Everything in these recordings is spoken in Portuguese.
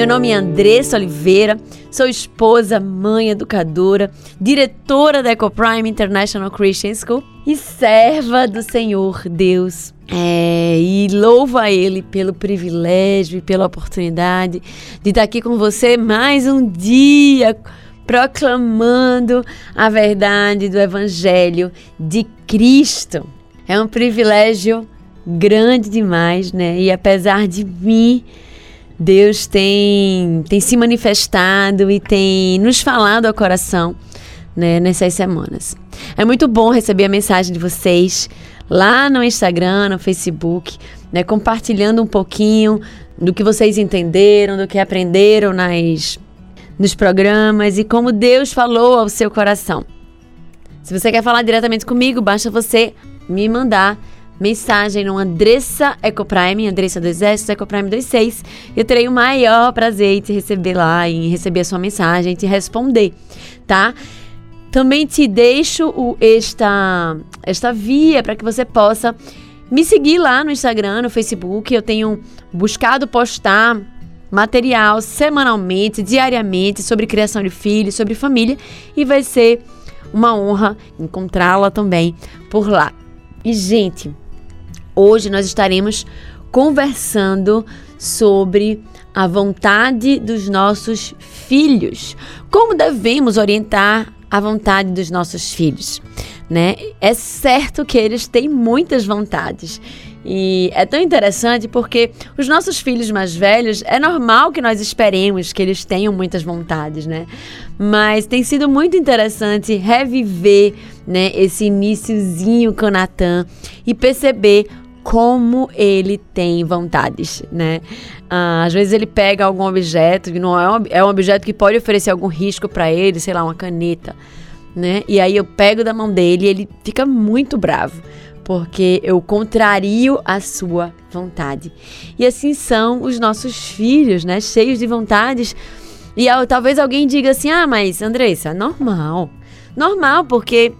Meu nome é Andressa Oliveira, sou esposa, mãe, educadora, diretora da EcoPrime International Christian School e serva do Senhor Deus. É, e louvo a Ele pelo privilégio e pela oportunidade de estar aqui com você mais um dia proclamando a verdade do Evangelho de Cristo. É um privilégio grande demais, né? E apesar de mim Deus tem, tem se manifestado e tem nos falado ao coração né, nessas semanas. É muito bom receber a mensagem de vocês lá no Instagram, no Facebook, né, compartilhando um pouquinho do que vocês entenderam, do que aprenderam nas, nos programas e como Deus falou ao seu coração. Se você quer falar diretamente comigo, basta você me mandar mensagem no Andressa Ecoprime, Andressa do Exército, Ecoprime 26. Eu terei o maior prazer em te receber lá, em receber a sua mensagem, te responder, tá? Também te deixo o, esta, esta via para que você possa me seguir lá no Instagram, no Facebook. Eu tenho buscado postar material semanalmente, diariamente sobre criação de filhos, sobre família e vai ser uma honra encontrá-la também por lá. E gente, Hoje nós estaremos conversando sobre a vontade dos nossos filhos. Como devemos orientar a vontade dos nossos filhos, né? É certo que eles têm muitas vontades. E é tão interessante porque os nossos filhos mais velhos, é normal que nós esperemos que eles tenham muitas vontades, né? Mas tem sido muito interessante reviver, né, esse iníciozinho com Natan e perceber como ele tem vontades, né? Ah, às vezes ele pega algum objeto que não é um, é um objeto que pode oferecer algum risco para ele, sei lá, uma caneta, né? E aí eu pego da mão dele e ele fica muito bravo, porque eu contrario a sua vontade. E assim são os nossos filhos, né? Cheios de vontades. E talvez alguém diga assim: "Ah, mas Andressa, normal". Normal, porque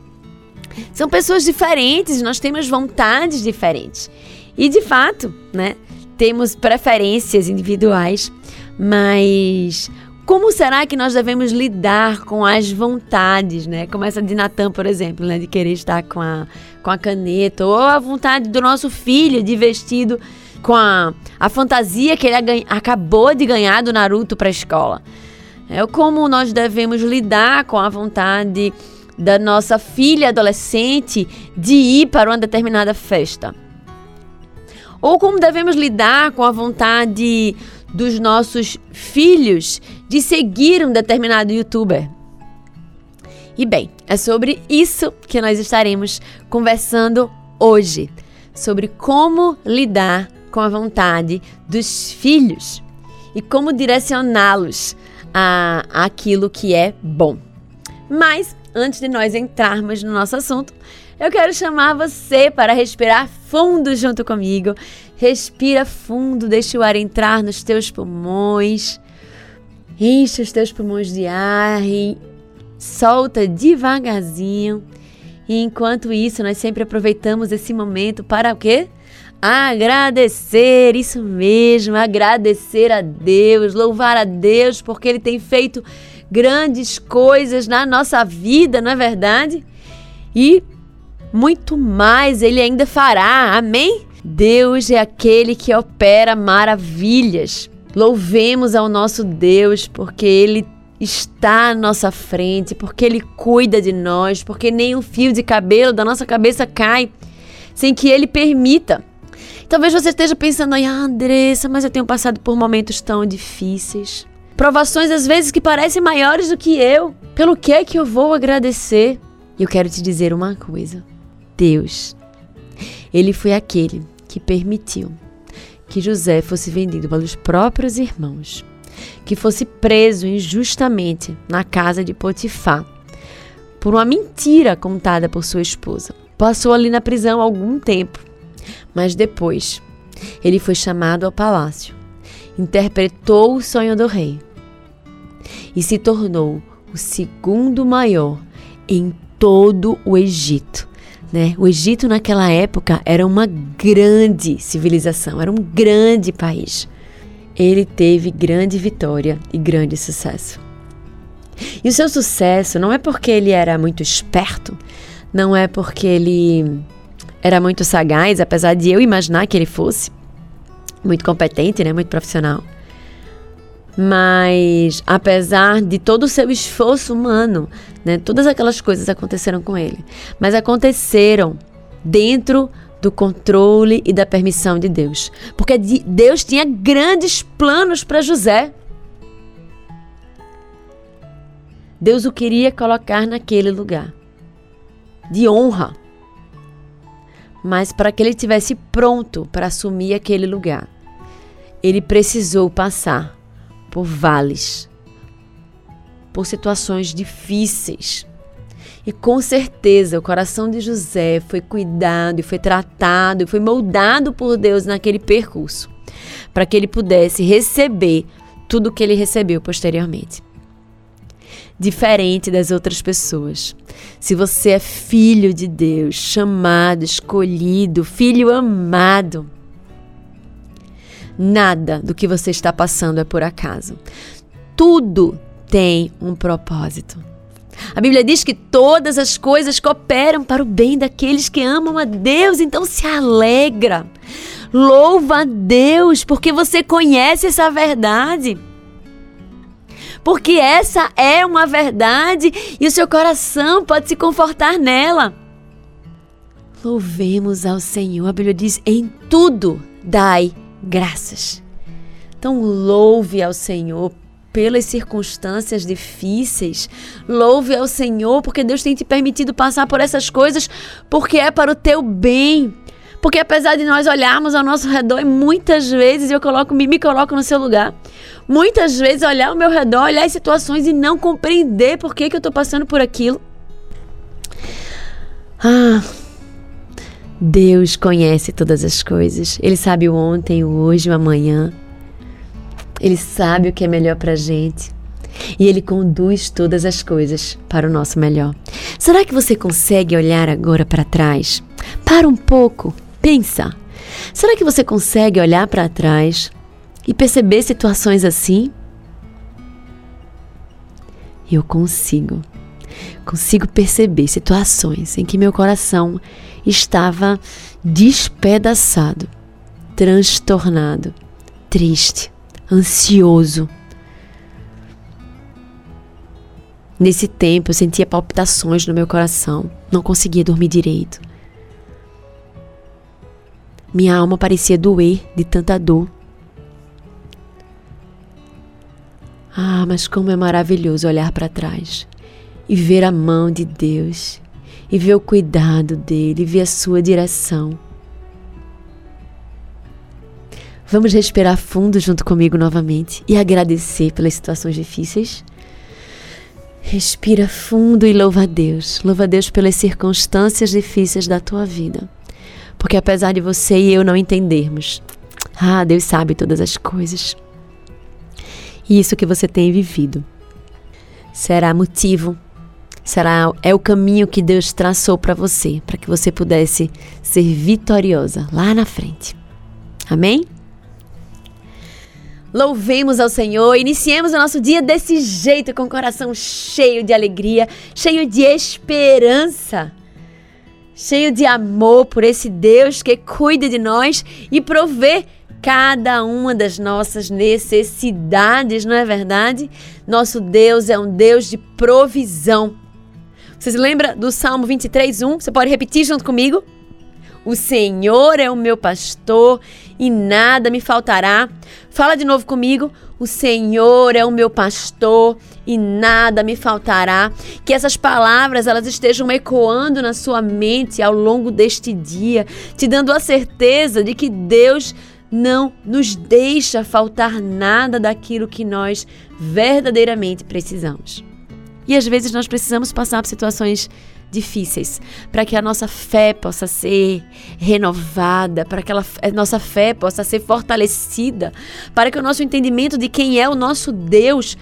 são pessoas diferentes, nós temos vontades diferentes. E de fato, né, temos preferências individuais, mas como será que nós devemos lidar com as vontades, né? Como essa de Natan, por exemplo, né? De querer estar com a, com a caneta, ou a vontade do nosso filho de vestido com a, a fantasia que ele acabou de ganhar do Naruto para a escola. É como nós devemos lidar com a vontade da nossa filha adolescente de ir para uma determinada festa? Ou como devemos lidar com a vontade dos nossos filhos de seguir um determinado youtuber? E bem, é sobre isso que nós estaremos conversando hoje, sobre como lidar com a vontade dos filhos e como direcioná-los a aquilo que é bom. Mas antes de nós entrarmos no nosso assunto, eu quero chamar você para respirar fundo junto comigo. Respira fundo, deixa o ar entrar nos teus pulmões. Enche os teus pulmões de ar e solta devagarzinho. E enquanto isso, nós sempre aproveitamos esse momento para o quê? Agradecer, isso mesmo, agradecer a Deus, louvar a Deus porque Ele tem feito grandes coisas na nossa vida, não é verdade? E muito mais Ele ainda fará, amém? Deus é aquele que opera maravilhas. Louvemos ao nosso Deus porque Ele está à nossa frente, porque Ele cuida de nós, porque nem um fio de cabelo da nossa cabeça cai sem que Ele permita. Talvez você esteja pensando aí, ah, Andressa, mas eu tenho passado por momentos tão difíceis. Provações às vezes que parecem maiores do que eu. Pelo que é que eu vou agradecer? E eu quero te dizer uma coisa. Deus, ele foi aquele que permitiu que José fosse vendido pelos próprios irmãos, que fosse preso injustamente na casa de Potifar por uma mentira contada por sua esposa. Passou ali na prisão algum tempo mas depois, ele foi chamado ao palácio, interpretou o sonho do rei e se tornou o segundo maior em todo o Egito. Né? O Egito naquela época era uma grande civilização, era um grande país. Ele teve grande vitória e grande sucesso. E o seu sucesso não é porque ele era muito esperto, não é porque ele era muito sagaz, apesar de eu imaginar que ele fosse muito competente, né, muito profissional. Mas apesar de todo o seu esforço humano, né, todas aquelas coisas aconteceram com ele, mas aconteceram dentro do controle e da permissão de Deus, porque Deus tinha grandes planos para José. Deus o queria colocar naquele lugar de honra, mas para que ele tivesse pronto para assumir aquele lugar, ele precisou passar por vales, por situações difíceis. E com certeza o coração de José foi cuidado e foi tratado e foi moldado por Deus naquele percurso, para que ele pudesse receber tudo o que ele recebeu posteriormente. Diferente das outras pessoas. Se você é filho de Deus, chamado, escolhido, filho amado, Nada do que você está passando é por acaso. Tudo tem um propósito. A Bíblia diz que todas as coisas cooperam para o bem daqueles que amam a Deus, então se alegra. Louva a Deus porque você conhece essa verdade. Porque essa é uma verdade e o seu coração pode se confortar nela. Louvemos ao Senhor. A Bíblia diz: em tudo dai graças. Então, louve ao Senhor pelas circunstâncias difíceis. Louve ao Senhor porque Deus tem te permitido passar por essas coisas, porque é para o teu bem. Porque apesar de nós olharmos ao nosso redor, e muitas vezes eu coloco, me, me coloco no seu lugar, muitas vezes olhar ao meu redor, olhar as situações e não compreender por que, que eu estou passando por aquilo. Ah, Deus conhece todas as coisas. Ele sabe o ontem, o hoje, o amanhã. Ele sabe o que é melhor para gente. E Ele conduz todas as coisas para o nosso melhor. Será que você consegue olhar agora para trás? Para um pouco, pensa. Será que você consegue olhar para trás e perceber situações assim? Eu consigo. Consigo perceber situações em que meu coração estava despedaçado, transtornado, triste, ansioso. Nesse tempo eu sentia palpitações no meu coração, não conseguia dormir direito. Minha alma parecia doer de tanta dor. Ah, mas como é maravilhoso olhar para trás e ver a mão de Deus e ver o cuidado dele, ver a sua direção. Vamos respirar fundo junto comigo novamente e agradecer pelas situações difíceis. Respira fundo e louva a Deus. Louva a Deus pelas circunstâncias difíceis da tua vida. Porque apesar de você e eu não entendermos, ah, Deus sabe todas as coisas. E isso que você tem vivido será motivo será é o caminho que Deus traçou para você, para que você pudesse ser vitoriosa lá na frente. Amém? Louvemos ao Senhor, iniciemos o nosso dia desse jeito, com o coração cheio de alegria, cheio de esperança, cheio de amor por esse Deus que cuida de nós e provê cada uma das nossas necessidades, não é verdade? Nosso Deus é um Deus de provisão. Você se lembra do Salmo 23, 1? Você pode repetir junto comigo? O Senhor é o meu pastor e nada me faltará. Fala de novo comigo. O Senhor é o meu pastor e nada me faltará. Que essas palavras elas estejam ecoando na sua mente ao longo deste dia, te dando a certeza de que Deus não nos deixa faltar nada daquilo que nós verdadeiramente precisamos. E às vezes nós precisamos passar por situações difíceis para que a nossa fé possa ser renovada, para que a nossa fé possa ser fortalecida, para que o nosso entendimento de quem é o nosso Deus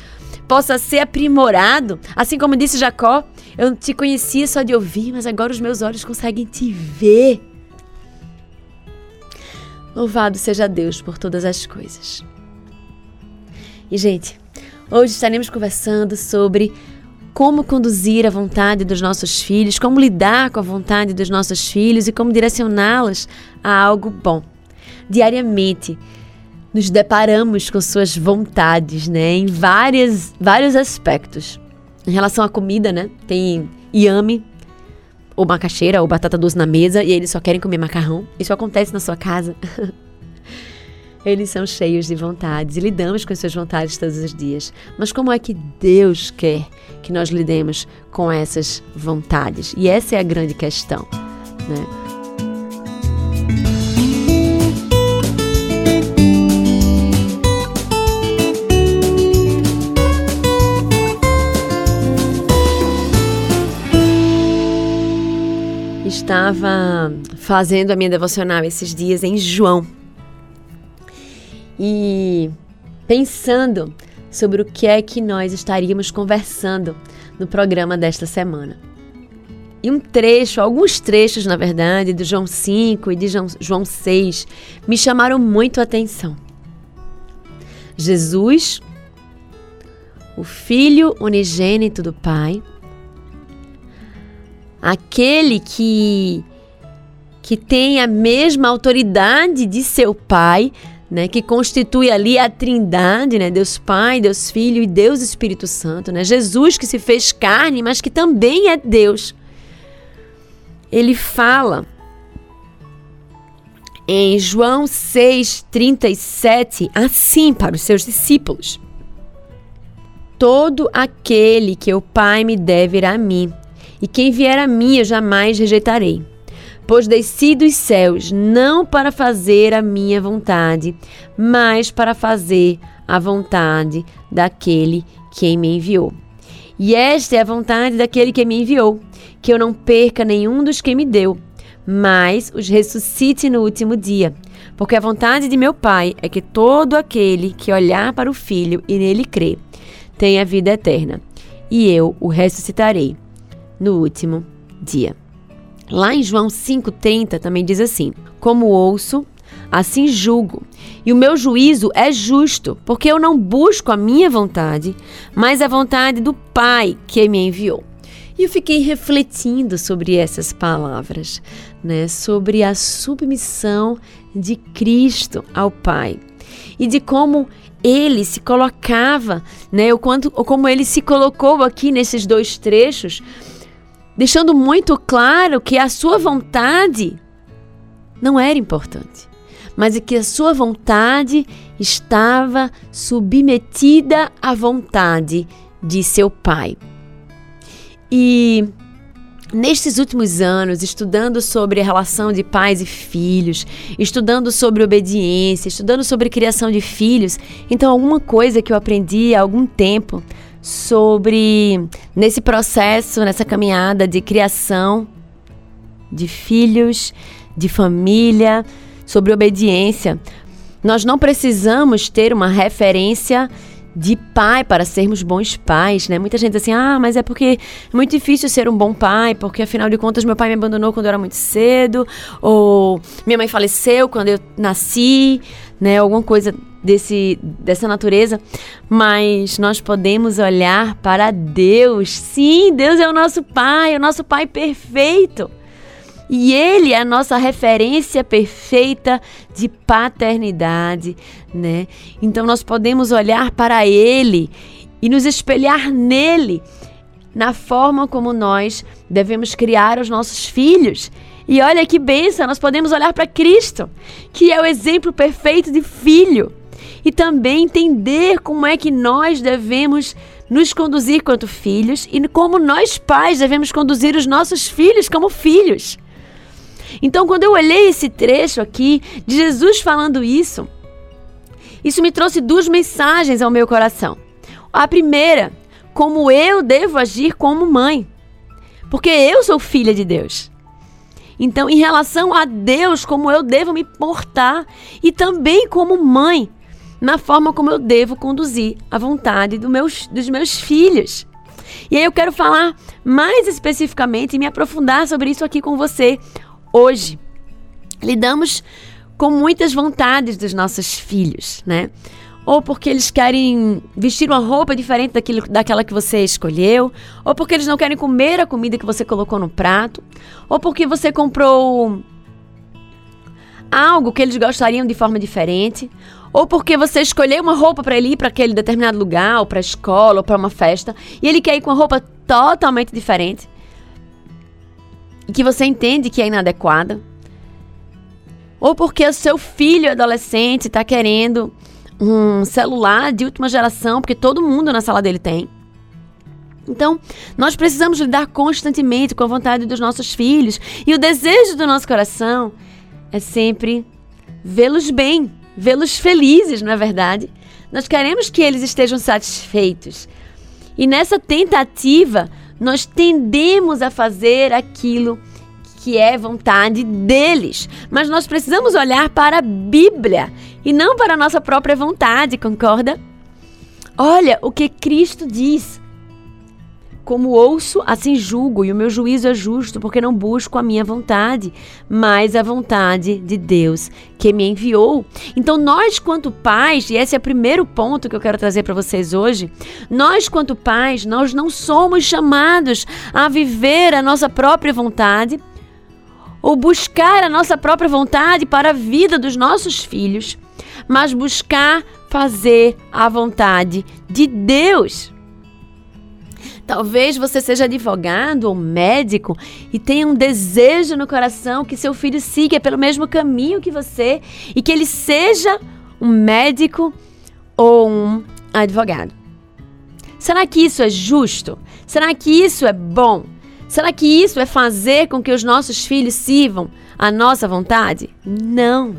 possa ser aprimorado. Assim como disse Jacó, eu te conhecia só de ouvir, mas agora os meus olhos conseguem te ver. Louvado seja Deus por todas as coisas. E, gente, hoje estaremos conversando sobre como conduzir a vontade dos nossos filhos, como lidar com a vontade dos nossos filhos e como direcioná-los a algo bom. Diariamente, nos deparamos com suas vontades, né, em várias, vários aspectos. Em relação à comida, né, tem iame, ou macaxeira, ou batata doce na mesa, e eles só querem comer macarrão. Isso acontece na sua casa. Eles são cheios de vontades e lidamos com as suas vontades todos os dias. Mas como é que Deus quer que nós lidemos com essas vontades? E essa é a grande questão, né? Estava fazendo a minha devocional esses dias em João e pensando sobre o que é que nós estaríamos conversando no programa desta semana. E um trecho, alguns trechos, na verdade, de João 5 e de João 6 me chamaram muito a atenção. Jesus, o Filho unigênito do Pai, aquele que que tem a mesma autoridade de seu Pai, né, que constitui ali a Trindade, né, Deus Pai, Deus Filho e Deus Espírito Santo, né? Jesus que se fez carne, mas que também é Deus. Ele fala em João 6:37 assim para os seus discípulos: Todo aquele que o Pai me der virá a mim, e quem vier a mim eu jamais rejeitarei. Pois desci dos céus não para fazer a minha vontade, mas para fazer a vontade daquele que me enviou. E esta é a vontade daquele que me enviou, que eu não perca nenhum dos que me deu, mas os ressuscite no último dia. Porque a vontade de meu Pai é que todo aquele que olhar para o Filho e nele crer tenha vida eterna, e eu o ressuscitarei no último dia. Lá em João 5,30 também diz assim: Como ouço, assim julgo. E o meu juízo é justo, porque eu não busco a minha vontade, mas a vontade do Pai que me enviou. E eu fiquei refletindo sobre essas palavras, né? Sobre a submissão de Cristo ao Pai e de como ele se colocava, né? O quanto, ou como ele se colocou aqui nesses dois trechos deixando muito claro que a sua vontade não era importante, mas que a sua vontade estava submetida à vontade de seu pai. E Nestes últimos anos, estudando sobre a relação de pais e filhos, estudando sobre obediência, estudando sobre criação de filhos, então alguma coisa que eu aprendi há algum tempo sobre nesse processo, nessa caminhada de criação de filhos, de família, sobre obediência. Nós não precisamos ter uma referência de pai para sermos bons pais, né? Muita gente diz assim: "Ah, mas é porque é muito difícil ser um bom pai, porque afinal de contas meu pai me abandonou quando eu era muito cedo, ou minha mãe faleceu quando eu nasci", né? Alguma coisa desse, dessa natureza, mas nós podemos olhar para Deus. Sim, Deus é o nosso Pai, o nosso Pai perfeito. E Ele é a nossa referência perfeita de paternidade, né? Então nós podemos olhar para Ele e nos espelhar nele, na forma como nós devemos criar os nossos filhos. E olha que benção, nós podemos olhar para Cristo, que é o exemplo perfeito de filho e também entender como é que nós devemos nos conduzir quanto filhos e como nós pais devemos conduzir os nossos filhos como filhos. Então, quando eu olhei esse trecho aqui de Jesus falando isso, isso me trouxe duas mensagens ao meu coração. A primeira, como eu devo agir como mãe, porque eu sou filha de Deus. Então, em relação a Deus, como eu devo me portar e também como mãe, na forma como eu devo conduzir a vontade do meus, dos meus filhos. E aí eu quero falar mais especificamente e me aprofundar sobre isso aqui com você hoje. Lidamos com muitas vontades dos nossos filhos, né? Ou porque eles querem vestir uma roupa diferente daquilo, daquela que você escolheu, ou porque eles não querem comer a comida que você colocou no prato, ou porque você comprou algo que eles gostariam de forma diferente, ou porque você escolheu uma roupa para ele ir para aquele determinado lugar, ou para escola, ou para uma festa, e ele quer ir com uma roupa totalmente diferente, e que você entende que é inadequada, ou porque o seu filho adolescente está querendo um celular de última geração, porque todo mundo na sala dele tem. Então, nós precisamos lidar constantemente com a vontade dos nossos filhos. E o desejo do nosso coração é sempre vê-los bem, vê-los felizes, não é verdade? Nós queremos que eles estejam satisfeitos. E nessa tentativa, nós tendemos a fazer aquilo que é vontade deles. Mas nós precisamos olhar para a Bíblia e não para a nossa própria vontade, concorda? Olha o que Cristo diz. Como ouço, assim julgo, e o meu juízo é justo, porque não busco a minha vontade, mas a vontade de Deus que me enviou. Então, nós, quanto pais, e esse é o primeiro ponto que eu quero trazer para vocês hoje, nós, quanto pais, nós não somos chamados a viver a nossa própria vontade ou buscar a nossa própria vontade para a vida dos nossos filhos, mas buscar fazer a vontade de Deus. Talvez você seja advogado ou médico e tenha um desejo no coração que seu filho siga pelo mesmo caminho que você e que ele seja um médico ou um advogado. Será que isso é justo? Será que isso é bom? Será que isso é fazer com que os nossos filhos sirvam à nossa vontade? Não.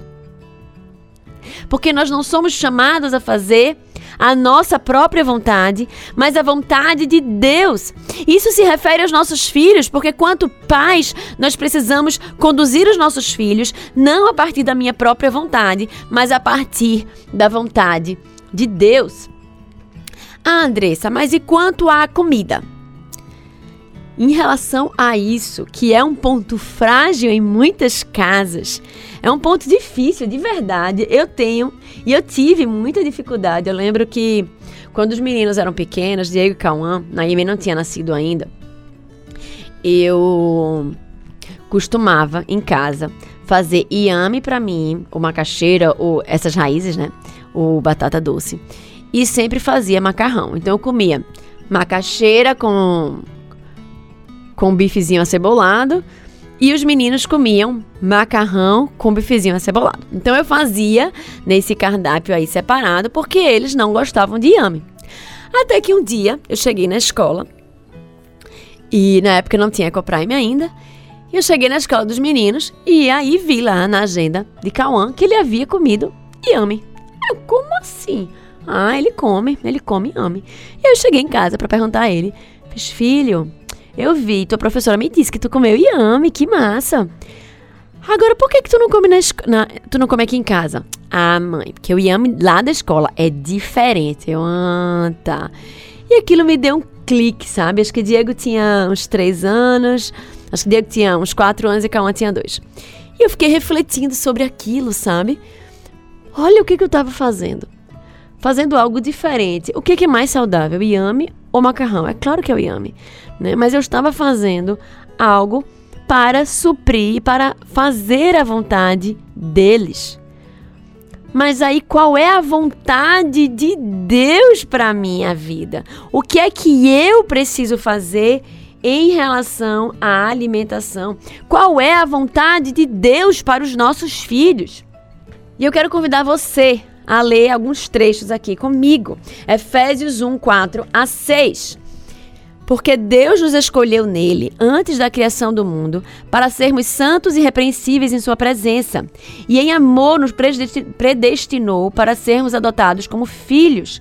Porque nós não somos chamados a fazer a nossa própria vontade, mas a vontade de Deus. Isso se refere aos nossos filhos, porque quanto pais, nós precisamos conduzir os nossos filhos não a partir da minha própria vontade, mas a partir da vontade de Deus. Ah, Andressa, mas e quanto à comida? Em relação a isso, que é um ponto frágil em muitas casas, é um ponto difícil, de verdade. Eu tenho e eu tive muita dificuldade. Eu lembro que quando os meninos eram pequenos, Diego e Cauã, Naime não tinha nascido ainda, eu costumava em casa fazer iame para mim, ou macaxeira, ou essas raízes, né? Ou batata doce. E sempre fazia macarrão. Então eu comia macaxeira com com bifezinho acebolado e os meninos comiam macarrão com bifezinho acebolado. Então eu fazia nesse cardápio aí separado porque eles não gostavam de yame. Até que um dia eu cheguei na escola e na época não tinha Ecoprime ainda. E eu cheguei na escola dos meninos e aí vi lá na agenda de Cauã que ele havia comido yame. Eu, como assim? Ah, ele come, ele come yame. E eu cheguei em casa para perguntar a ele: filho, eu vi, tua professora me disse que tu comeu yame, que massa. Agora, por que, que tu não come na, tu não come aqui em casa? Ah, mãe, porque o yame lá da escola é diferente. Eu, ah, tá. E aquilo me deu um clique, sabe? Acho que Diego tinha uns três anos, acho que Diego tinha uns quatro anos e Cauã tinha dois. E eu fiquei refletindo sobre aquilo, sabe? Olha o que, que eu estava fazendo. Fazendo algo diferente. O que, é mais saudável, yame ou macarrão? É claro que é o yame né? Mas eu estava fazendo algo para suprir, para fazer a vontade deles. Mas aí qual é a vontade de Deus para minha vida? O que é que eu preciso fazer em relação à alimentação? Qual é a vontade de Deus para os nossos filhos? E eu quero convidar você a ler alguns trechos aqui comigo. Efésios 1, 4 a 6 porque Deus nos escolheu nele antes da criação do mundo para sermos santos e repreensíveis em Sua presença, e em amor nos predestinou para sermos adotados como filhos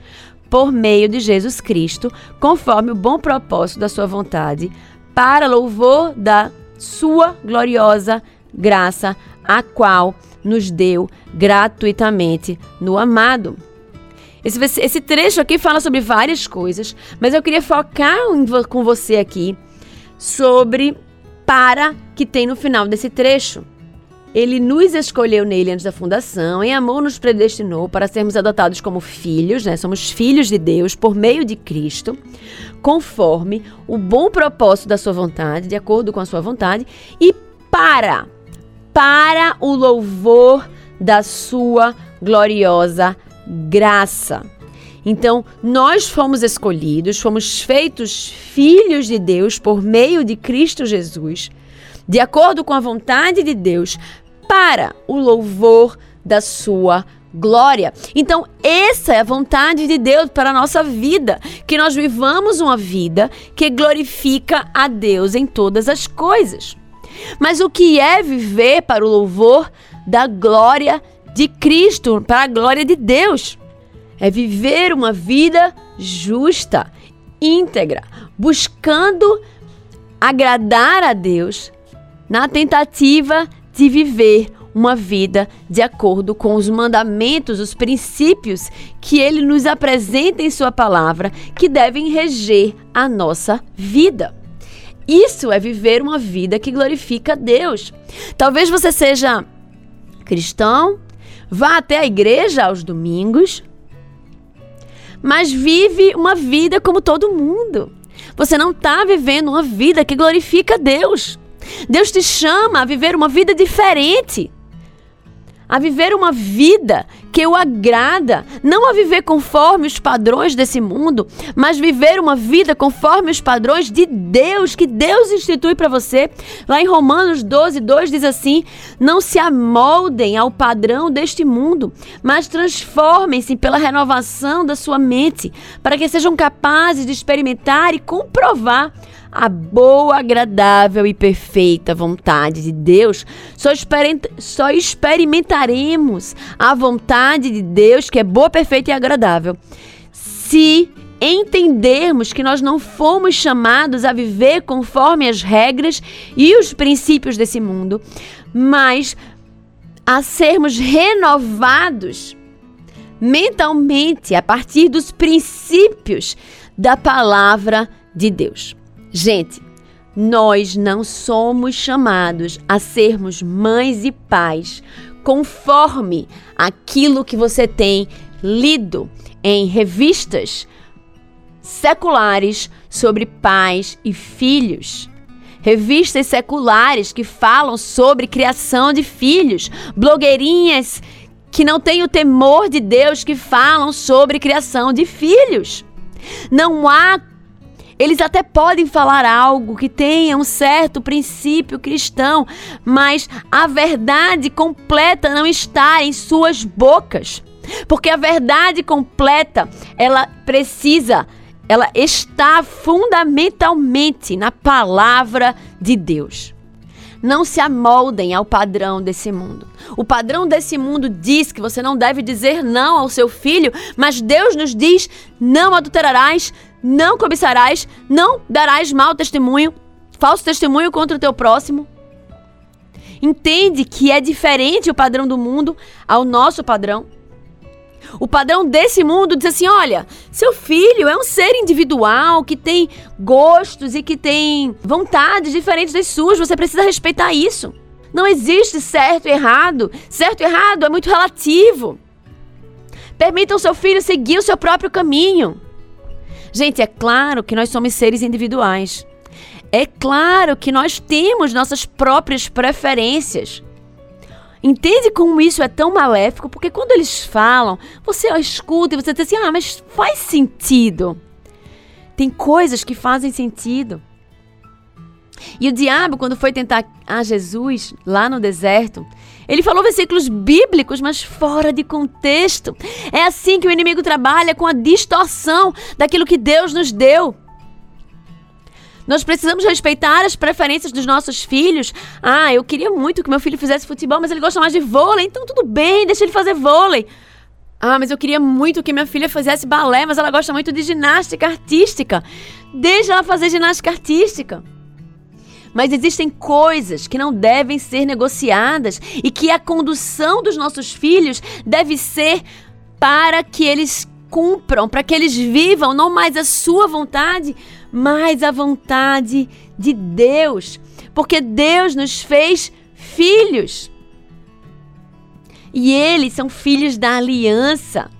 por meio de Jesus Cristo, conforme o bom propósito da Sua vontade, para louvor da Sua gloriosa graça, a qual nos deu gratuitamente no amado. Esse, esse trecho aqui fala sobre várias coisas, mas eu queria focar com você aqui sobre para que tem no final desse trecho. Ele nos escolheu nele antes da fundação, em amor nos predestinou para sermos adotados como filhos, né? Somos filhos de Deus por meio de Cristo, conforme o bom propósito da sua vontade, de acordo com a sua vontade, e para para o louvor da sua gloriosa graça. Então, nós fomos escolhidos, fomos feitos filhos de Deus por meio de Cristo Jesus, de acordo com a vontade de Deus, para o louvor da sua glória. Então, essa é a vontade de Deus para a nossa vida, que nós vivamos uma vida que glorifica a Deus em todas as coisas. Mas o que é viver para o louvor da glória de Cristo, para a glória de Deus? É viver uma vida justa, íntegra, buscando agradar a Deus na tentativa de viver uma vida de acordo com os mandamentos, os princípios que ele nos apresenta em sua palavra, que devem reger a nossa vida. Isso é viver uma vida que glorifica a Deus. Talvez você seja cristão, vá até a igreja aos domingos, mas vive uma vida como todo mundo. Você não está vivendo uma vida que glorifica a Deus. Deus te chama a viver uma vida diferente a viver uma vida que o agrada, não a viver conforme os padrões desse mundo, mas viver uma vida conforme os padrões de Deus, que Deus institui para você. Lá em Romanos 12, 2 diz assim: Não se amoldem ao padrão deste mundo, mas transformem-se pela renovação da sua mente, para que sejam capazes de experimentar e comprovar a boa, agradável e perfeita vontade de Deus, só, só experimentaremos a vontade de Deus, que é boa, perfeita e agradável, se entendermos que nós não fomos chamados a viver conforme as regras e os princípios desse mundo, mas a sermos renovados mentalmente a partir dos princípios da palavra de Deus. Gente, nós não somos chamados a sermos mães e pais conforme aquilo que você tem lido em revistas seculares sobre pais e filhos. Revistas seculares que falam sobre criação de filhos, blogueirinhas que não têm o temor de Deus que falam sobre criação de filhos. Não há eles até podem falar algo que tenha um certo princípio cristão, mas a verdade completa não está em suas bocas. Porque a verdade completa, ela precisa, ela está fundamentalmente na palavra de Deus. Não se amoldem ao padrão desse mundo. O padrão desse mundo diz que você não deve dizer não ao seu filho, mas Deus nos diz: não adulterarás, não cobiçarás, não darás mau testemunho, falso testemunho contra o teu próximo. Entende que é diferente o padrão do mundo ao nosso padrão. O padrão desse mundo diz assim: olha, seu filho é um ser individual que tem gostos e que tem vontades diferentes das suas, você precisa respeitar isso. Não existe certo e errado. Certo e errado é muito relativo. Permita ao seu filho seguir o seu próprio caminho. Gente, é claro que nós somos seres individuais. É claro que nós temos nossas próprias preferências. Entende como isso é tão maléfico? Porque quando eles falam, você escuta e você diz assim: ah, mas faz sentido. Tem coisas que fazem sentido. E o diabo, quando foi tentar a Jesus lá no deserto, ele falou versículos bíblicos, mas fora de contexto. É assim que o inimigo trabalha com a distorção daquilo que Deus nos deu. Nós precisamos respeitar as preferências dos nossos filhos. Ah, eu queria muito que meu filho fizesse futebol, mas ele gosta mais de vôlei, então tudo bem, deixa ele fazer vôlei. Ah, mas eu queria muito que minha filha fizesse balé, mas ela gosta muito de ginástica artística. Deixa ela fazer ginástica artística. Mas existem coisas que não devem ser negociadas e que a condução dos nossos filhos deve ser para que eles cumpram, para que eles vivam não mais a sua vontade, mas a vontade de Deus. Porque Deus nos fez filhos. E eles são filhos da aliança.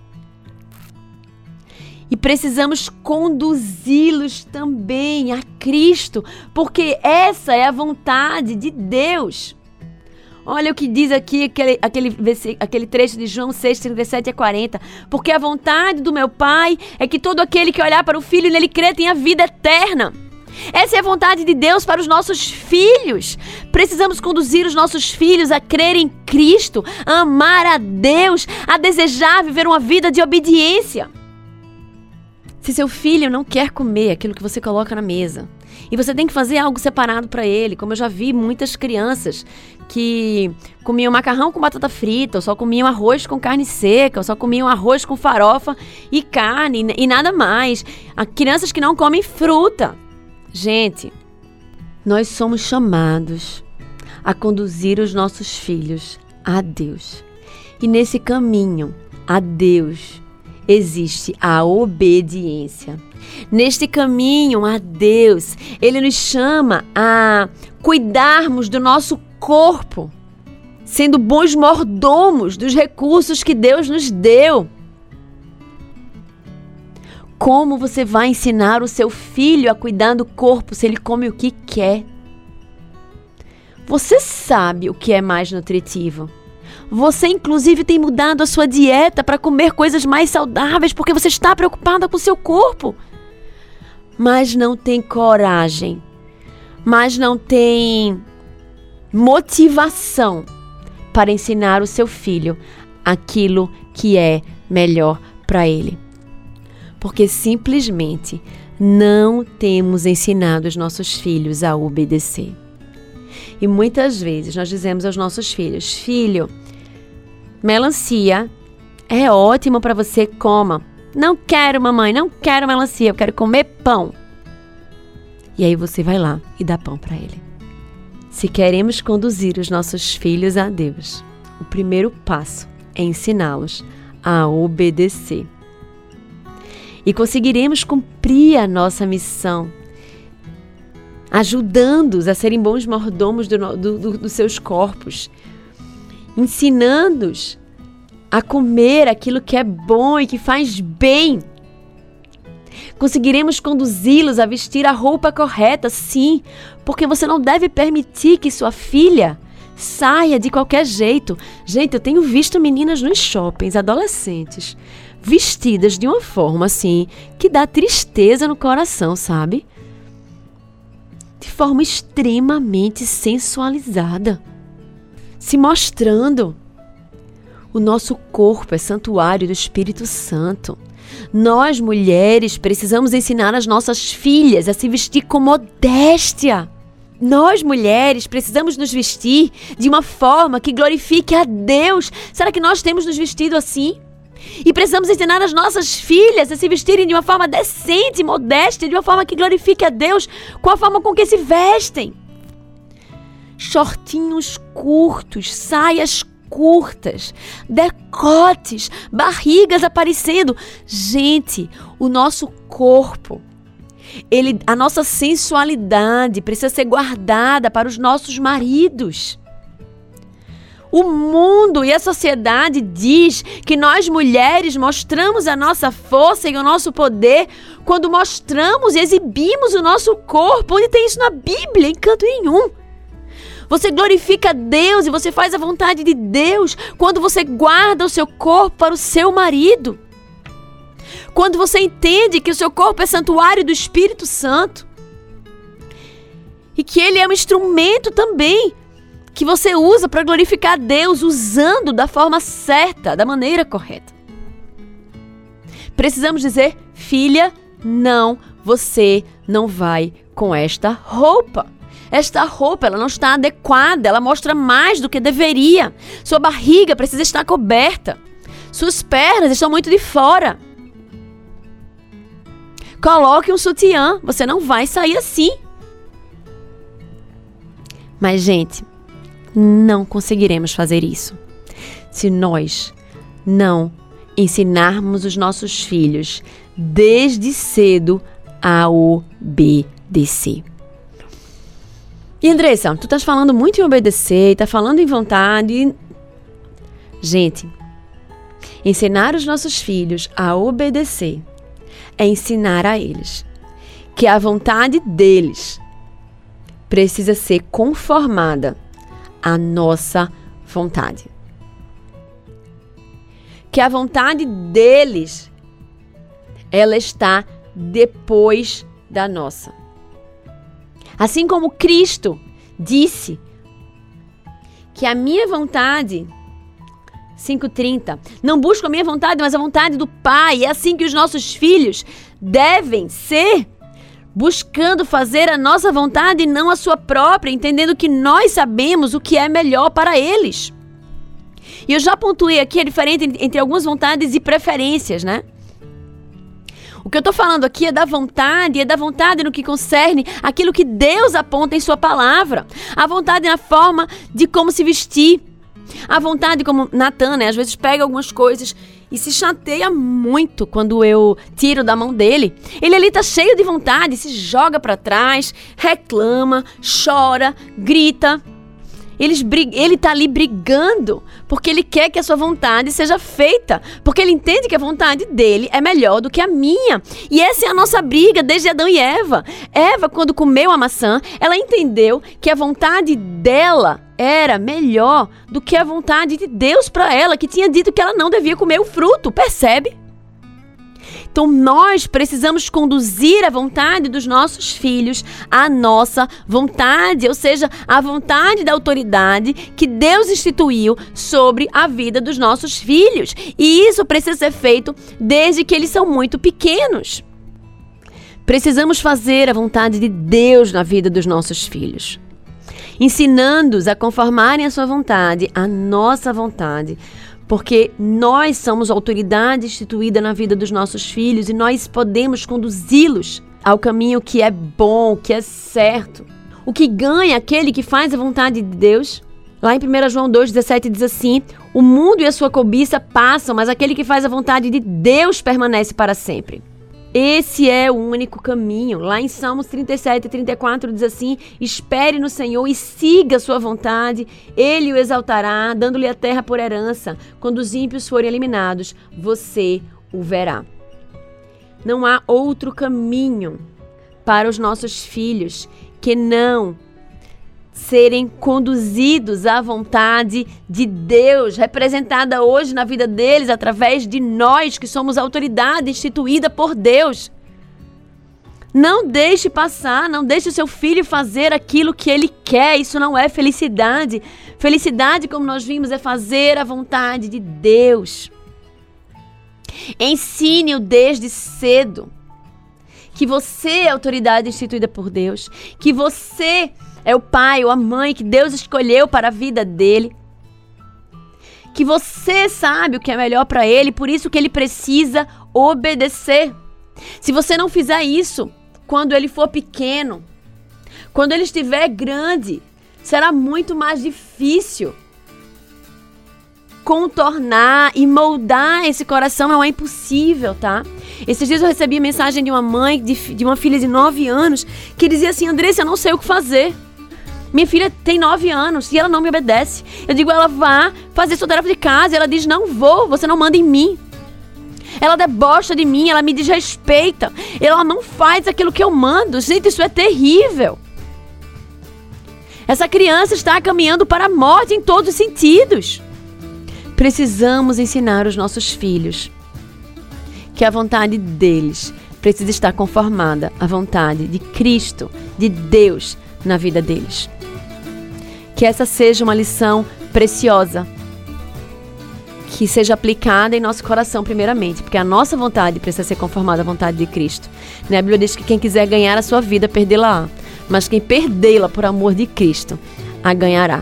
Precisamos conduzi-los também a Cristo, porque essa é a vontade de Deus. Olha o que diz aqui aquele, aquele, aquele trecho de João 6, 37 a 40. Porque a vontade do meu Pai é que todo aquele que olhar para o Filho e nele crê tenha vida eterna. Essa é a vontade de Deus para os nossos filhos. Precisamos conduzir os nossos filhos a crer em Cristo, a amar a Deus, a desejar viver uma vida de obediência. Se seu filho não quer comer aquilo que você coloca na mesa, e você tem que fazer algo separado para ele, como eu já vi muitas crianças que comiam macarrão com batata frita, ou só comiam arroz com carne seca, ou só comiam arroz com farofa e carne e nada mais. Há crianças que não comem fruta. Gente, nós somos chamados a conduzir os nossos filhos a Deus. E nesse caminho a Deus, existe a obediência. Neste caminho a Deus, Ele nos chama a cuidarmos do nosso corpo, sendo bons mordomos dos recursos que Deus nos deu. Como você vai ensinar o seu filho a cuidar do corpo se ele come o que quer? Você sabe o que é mais nutritivo. Você, inclusive, tem mudado a sua dieta para comer coisas mais saudáveis porque você está preocupada com o seu corpo. Mas não tem coragem, mas não tem motivação para ensinar o seu filho aquilo que é melhor para ele. Porque simplesmente não temos ensinado os nossos filhos a obedecer. E muitas vezes nós dizemos aos nossos filhos: Filho, Melancia é ótimo para você, coma. Não quero, mamãe, não quero melancia, eu quero comer pão. E aí você vai lá e dá pão para ele. Se queremos conduzir os nossos filhos a Deus, o primeiro passo é ensiná-los a obedecer. E conseguiremos cumprir a nossa missão, ajudando-os a serem bons mordomos do, do, do, dos seus corpos, ensinando-os a comer aquilo que é bom e que faz bem. Conseguiremos conduzi-los a vestir a roupa correta, sim, porque você não deve permitir que sua filha saia de qualquer jeito. Gente, eu tenho visto meninas nos shoppings, adolescentes, vestidas de uma forma assim que dá tristeza no coração, sabe? De forma extremamente sensualizada se mostrando. O nosso corpo é santuário do Espírito Santo. Nós, mulheres, precisamos ensinar as nossas filhas a se vestir com modéstia. Nós, mulheres, precisamos nos vestir de uma forma que glorifique a Deus. Será que nós temos nos vestido assim? E precisamos ensinar as nossas filhas a se vestirem de uma forma decente, modesta, de uma forma que glorifique a Deus, com a forma com que se vestem shortinhos curtos, saias curtas, decotes, barrigas aparecendo. Gente, o nosso corpo, ele, a nossa sensualidade precisa ser guardada para os nossos maridos. O mundo e a sociedade diz que nós mulheres mostramos a nossa força e o nosso poder quando mostramos e exibimos o nosso corpo. Onde tem isso na Bíblia? Em canto nenhum. Você glorifica Deus e você faz a vontade de Deus quando você guarda o seu corpo para o seu marido. Quando você entende que o seu corpo é santuário do Espírito Santo. E que ele é um instrumento também que você usa para glorificar Deus, usando da forma certa, da maneira correta. Precisamos dizer, filha, não, você não vai com esta roupa. Esta roupa ela não está adequada, ela mostra mais do que deveria. Sua barriga precisa estar coberta. Suas pernas estão muito de fora. Coloque um sutiã, você não vai sair assim. Mas, gente, não conseguiremos fazer isso se nós não ensinarmos os nossos filhos desde cedo a obedecer. E Andressa, tu estás falando muito em obedecer, tá falando em vontade. Gente, ensinar os nossos filhos a obedecer é ensinar a eles que a vontade deles precisa ser conformada à nossa vontade. Que a vontade deles ela está depois da nossa. Assim como Cristo disse que a minha vontade 5:30. Não busco a minha vontade, mas a vontade do Pai. É assim que os nossos filhos devem ser, buscando fazer a nossa vontade e não a sua própria, entendendo que nós sabemos o que é melhor para eles. E eu já pontuei aqui a diferença entre algumas vontades e preferências, né? O que eu estou falando aqui é da vontade, é da vontade no que concerne aquilo que Deus aponta em Sua palavra. A vontade na forma de como se vestir. A vontade, como Natan, né? Às vezes pega algumas coisas e se chateia muito quando eu tiro da mão dele. Ele ali tá cheio de vontade, se joga para trás, reclama, chora, grita. Eles, ele está ali brigando porque ele quer que a sua vontade seja feita, porque ele entende que a vontade dele é melhor do que a minha. E essa é a nossa briga desde Adão e Eva. Eva, quando comeu a maçã, ela entendeu que a vontade dela era melhor do que a vontade de Deus para ela, que tinha dito que ela não devia comer o fruto, percebe? Então nós precisamos conduzir a vontade dos nossos filhos à nossa vontade, ou seja, a vontade da autoridade que Deus instituiu sobre a vida dos nossos filhos. E isso precisa ser feito desde que eles são muito pequenos. Precisamos fazer a vontade de Deus na vida dos nossos filhos ensinando-os a conformarem a sua vontade, a nossa vontade, porque nós somos autoridade instituída na vida dos nossos filhos e nós podemos conduzi-los ao caminho que é bom, que é certo. O que ganha aquele que faz a vontade de Deus? Lá em 1 João 2,17 diz assim: O mundo e a sua cobiça passam, mas aquele que faz a vontade de Deus permanece para sempre. Esse é o único caminho. Lá em Salmos 37 e 34 diz assim: Espere no Senhor e siga sua vontade, ele o exaltará, dando-lhe a terra por herança. Quando os ímpios forem eliminados, você o verá. Não há outro caminho para os nossos filhos que não serem conduzidos à vontade de Deus, representada hoje na vida deles através de nós que somos autoridade instituída por Deus. Não deixe passar, não deixe o seu filho fazer aquilo que ele quer. Isso não é felicidade. Felicidade, como nós vimos, é fazer a vontade de Deus. Ensine-o desde cedo que você é autoridade instituída por Deus, que você é o pai ou a mãe que Deus escolheu para a vida dele. Que você sabe o que é melhor para ele, por isso que ele precisa obedecer. Se você não fizer isso quando ele for pequeno, quando ele estiver grande, será muito mais difícil contornar e moldar esse coração não é impossível, tá? Esses dias eu recebi mensagem de uma mãe de, de uma filha de 9 anos que dizia assim: Andressa, eu não sei o que fazer. Minha filha tem nove anos e ela não me obedece. Eu digo, ela vá fazer sua tarefa de casa. Ela diz, não vou, você não manda em mim. Ela debocha de mim, ela me desrespeita. Ela não faz aquilo que eu mando. Gente, isso é terrível. Essa criança está caminhando para a morte em todos os sentidos. Precisamos ensinar os nossos filhos que a vontade deles precisa estar conformada à vontade de Cristo, de Deus na vida deles. Que essa seja uma lição preciosa. Que seja aplicada em nosso coração, primeiramente, porque a nossa vontade precisa ser conformada à vontade de Cristo. Né? A Bíblia diz que quem quiser ganhar a sua vida, perdê-la. Mas quem perdê-la por amor de Cristo, a ganhará.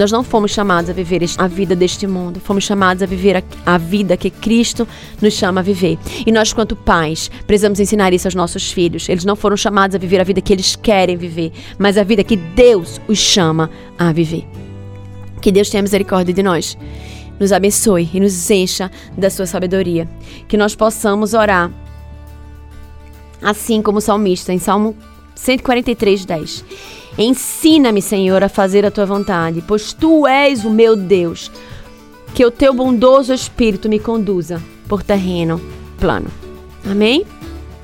Nós não fomos chamados a viver a vida deste mundo, fomos chamados a viver a, a, vida que Cristo nos chama a viver. E nós, quanto pais, precisamos ensinar isso aos nossos filhos. Eles não foram chamados a viver a vida que eles querem viver, mas a vida que Deus os chama a viver. Que Deus tenha misericórdia de nós. nos abençoe e nos encha da sua sabedoria. Que nós possamos orar assim como o salmista em Salmo 143, 10. Ensina-me, Senhor, a fazer a tua vontade, pois tu és o meu Deus. Que o teu bondoso espírito me conduza por terreno plano. Amém?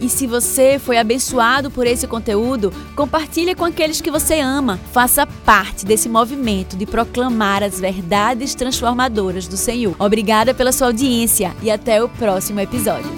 E se você foi abençoado por esse conteúdo, compartilhe com aqueles que você ama. Faça parte desse movimento de proclamar as verdades transformadoras do Senhor. Obrigada pela sua audiência e até o próximo episódio.